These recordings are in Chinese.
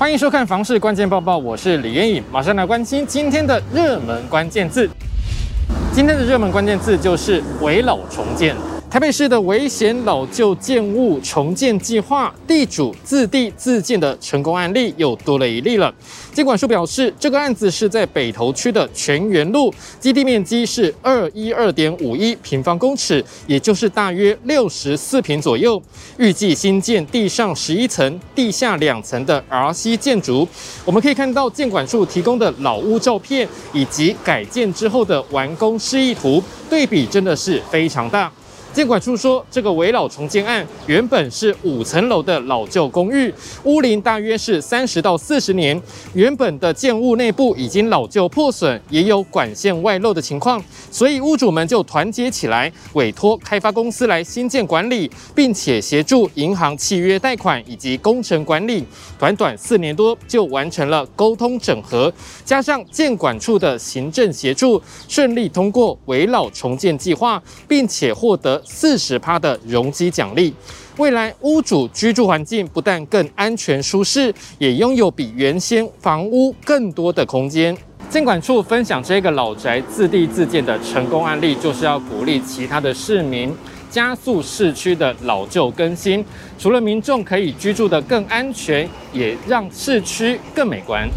欢迎收看《房市关键报报》，我是李嫣颖，马上来关心今天的热门关键字。今天的热门关键字就是危老重建。台北市的危险老旧建物重建计划，地主自地自建的成功案例又多了一例了。建管署表示，这个案子是在北投区的泉源路，基地面积是二一二点五一平方公尺，也就是大约六十四坪左右。预计新建地上十一层、地下两层的 RC 建筑。我们可以看到建管处提供的老屋照片以及改建之后的完工示意图，对比真的是非常大。建管处说，这个围老重建案原本是五层楼的老旧公寓，屋龄大约是三十到四十年。原本的建物内部已经老旧破损，也有管线外漏的情况，所以屋主们就团结起来，委托开发公司来新建管理，并且协助银行契约贷款以及工程管理。短短四年多就完成了沟通整合，加上建管处的行政协助，顺利通过围老重建计划，并且获得。四十趴的容积奖励，未来屋主居住环境不但更安全舒适，也拥有比原先房屋更多的空间。建管处分享这个老宅自地自建的成功案例，就是要鼓励其他的市民加速市区的老旧更新，除了民众可以居住得更安全，也让市区更美观。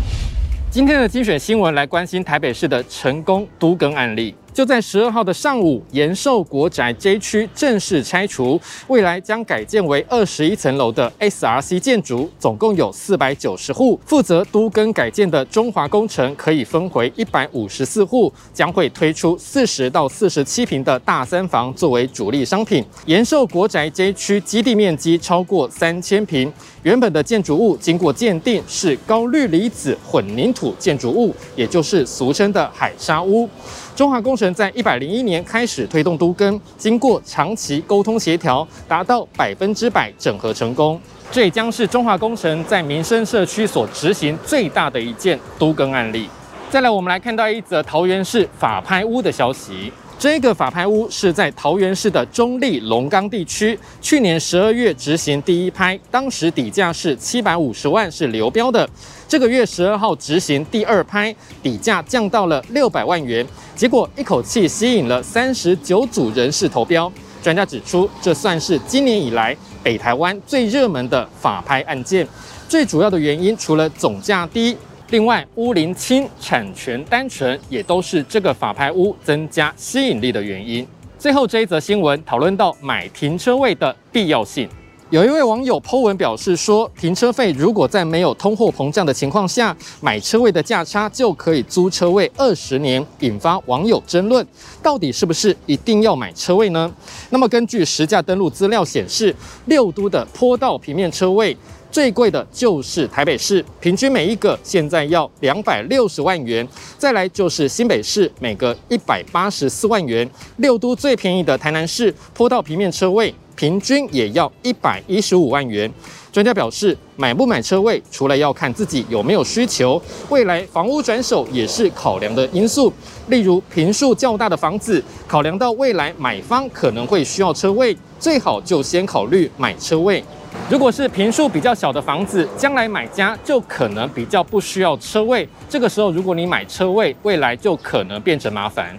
今天的精选新闻来关心台北市的成功都更案例。就在十二号的上午，延寿国宅 J 区正式拆除，未来将改建为二十一层楼的 SRC 建筑，总共有四百九十户。负责都更改建的中华工程可以分回一百五十四户，将会推出四十到四十七平的大三房作为主力商品。延寿国宅 J 区基地面积超过三千平，原本的建筑物经过鉴定是高氯离子混凝土建筑物，也就是俗称的海砂屋。中华工程在一百零一年开始推动都更，经过长期沟通协调，达到百分之百整合成功。这也将是中华工程在民生社区所执行最大的一件都更案例。再来，我们来看到一则桃园市法拍屋的消息。这个法拍屋是在桃园市的中坜龙岗地区，去年十二月执行第一拍，当时底价是七百五十万，是流标的。这个月十二号执行第二拍，底价降到了六百万元，结果一口气吸引了三十九组人士投标。专家指出，这算是今年以来北台湾最热门的法拍案件。最主要的原因，除了总价低。另外，屋龄轻、产权单纯，也都是这个法拍屋增加吸引力的原因。最后这一则新闻讨论到买停车位的必要性，有一位网友 po 文表示说，停车费如果在没有通货膨胀的情况下，买车位的价差就可以租车位二十年，引发网友争论，到底是不是一定要买车位呢？那么根据实价登录资料显示，六都的坡道平面车位。最贵的就是台北市，平均每一个现在要两百六十万元。再来就是新北市，每个一百八十四万元。六都最便宜的台南市，坡道平面车位平均也要一百一十五万元。专家表示，买不买车位，除了要看自己有没有需求，未来房屋转手也是考量的因素。例如，坪数较大的房子，考量到未来买方可能会需要车位，最好就先考虑买车位。如果是坪数比较小的房子，将来买家就可能比较不需要车位。这个时候，如果你买车位，未来就可能变成麻烦。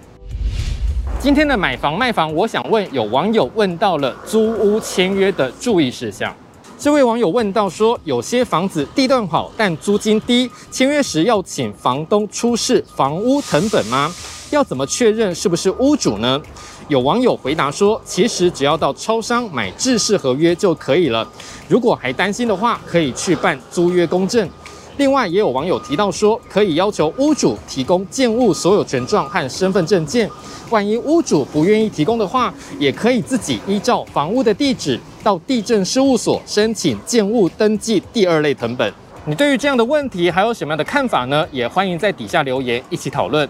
今天的买房卖房，我想问有网友问到了租屋签约的注意事项。这位网友问到说，有些房子地段好，但租金低，签约时要请房东出示房屋成本吗？要怎么确认是不是屋主呢？有网友回答说，其实只要到超商买制式合约就可以了。如果还担心的话，可以去办租约公证。另外，也有网友提到说，可以要求屋主提供建物所有权状和身份证件。万一屋主不愿意提供的话，也可以自己依照房屋的地址到地政事务所申请建物登记第二类謄本。你对于这样的问题还有什么样的看法呢？也欢迎在底下留言一起讨论。